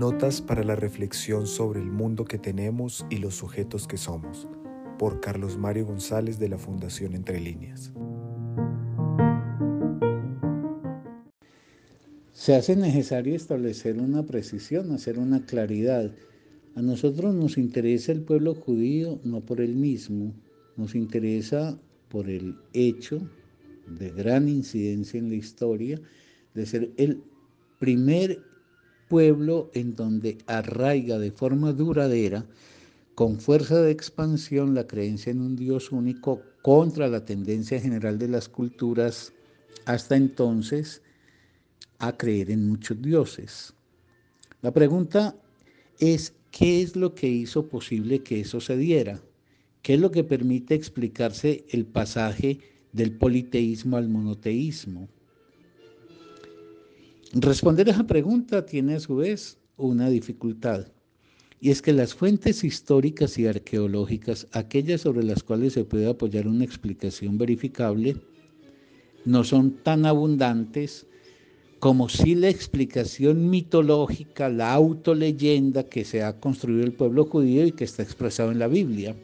Notas para la reflexión sobre el mundo que tenemos y los sujetos que somos, por Carlos Mario González de la Fundación Entre Líneas. Se hace necesario establecer una precisión, hacer una claridad. A nosotros nos interesa el pueblo judío no por el mismo, nos interesa por el hecho de gran incidencia en la historia de ser el primer pueblo en donde arraiga de forma duradera, con fuerza de expansión, la creencia en un Dios único contra la tendencia general de las culturas hasta entonces a creer en muchos dioses. La pregunta es, ¿qué es lo que hizo posible que eso se diera? ¿Qué es lo que permite explicarse el pasaje del politeísmo al monoteísmo? Responder a esa pregunta tiene a su vez una dificultad, y es que las fuentes históricas y arqueológicas, aquellas sobre las cuales se puede apoyar una explicación verificable, no son tan abundantes como si la explicación mitológica, la autoleyenda que se ha construido el pueblo judío y que está expresado en la Biblia.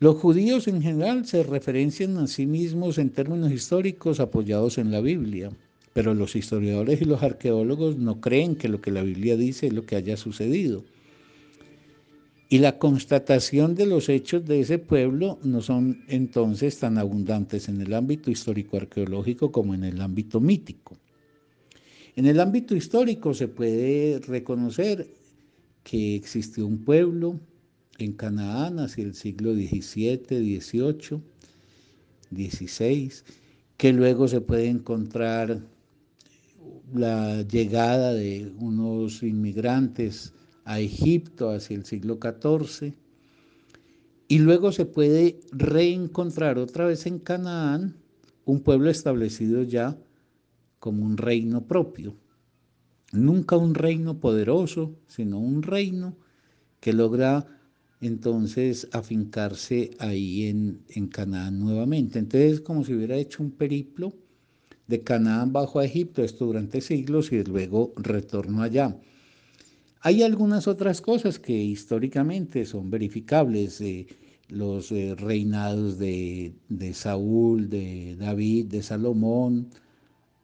Los judíos en general se referencian a sí mismos en términos históricos apoyados en la Biblia. Pero los historiadores y los arqueólogos no creen que lo que la Biblia dice es lo que haya sucedido. Y la constatación de los hechos de ese pueblo no son entonces tan abundantes en el ámbito histórico-arqueológico como en el ámbito mítico. En el ámbito histórico se puede reconocer que existió un pueblo en Canaán hacia el siglo XVII, XVIII, XVI, que luego se puede encontrar la llegada de unos inmigrantes a Egipto hacia el siglo XIV y luego se puede reencontrar otra vez en Canaán un pueblo establecido ya como un reino propio. Nunca un reino poderoso, sino un reino que logra entonces afincarse ahí en, en Canaán nuevamente. Entonces como si hubiera hecho un periplo de Canaán bajo a Egipto, esto durante siglos y luego retorno allá. Hay algunas otras cosas que históricamente son verificables, los eh, reinados de, Saúl, de David, de Salomón,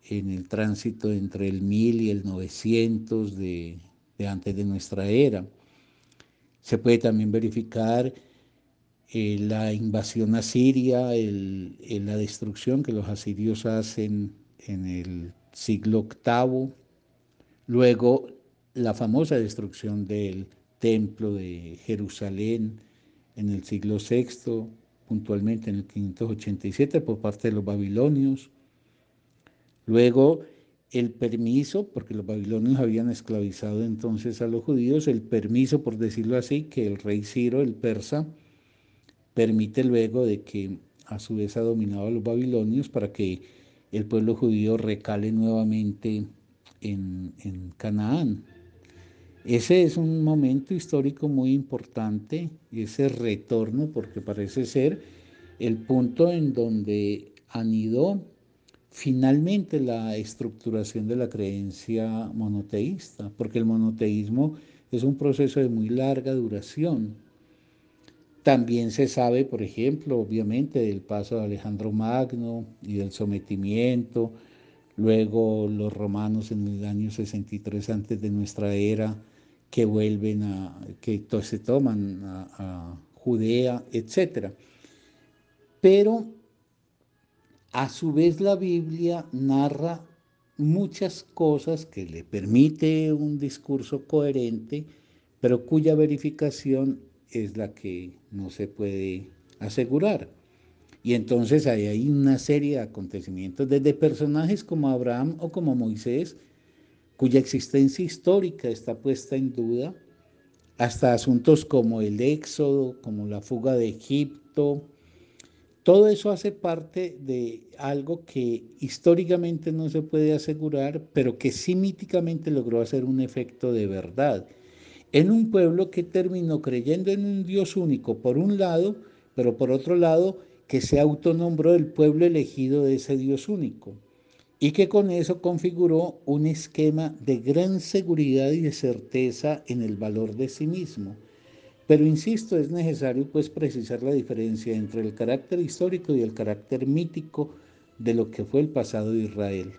en el tránsito entre el 1000 y el 900 de, antes de nuestra era. Se puede también verificar eh, la invasión asiria, la destrucción que los asirios hacen en el siglo VIII, luego la famosa destrucción del templo de Jerusalén en el siglo VI, puntualmente en el 587 por parte de los babilonios, luego el permiso, porque los babilonios habían esclavizado entonces a los judíos, el permiso, por decirlo así, que el rey Ciro, el persa, permite luego de que a su vez ha dominado a los babilonios para que el pueblo judío recale nuevamente en, Canaán. Ese es un momento histórico muy importante, ese retorno, porque parece ser el punto en donde anidó finalmente la estructuración de la creencia monoteísta, porque el monoteísmo es un proceso de muy larga duración. También se sabe, por ejemplo, obviamente, del paso de Alejandro Magno y del sometimiento, luego los romanos en el año 63 antes de nuestra era, que vuelven a, que se toman a, a Judea, etc. Pero a su vez la Biblia narra muchas cosas que le permite un discurso coherente, pero cuya verificación es la que no se puede asegurar. Y entonces hay una serie de acontecimientos, desde personajes como Abraham o como Moisés, cuya existencia histórica está puesta en duda, hasta asuntos como el éxodo, como la fuga de Egipto. Todo eso hace parte de algo que históricamente no se puede asegurar, pero que sí míticamente logró hacer un efecto de verdad en un pueblo que terminó creyendo en un Dios único, por un lado, pero por otro lado, que se autonombró el pueblo elegido de ese Dios único. y que con eso configuró un esquema de gran seguridad y de certeza en el valor de sí mismo. Pero insisto, es necesario pues precisar la diferencia entre el carácter histórico y el carácter mítico de lo que fue el pasado de Israel.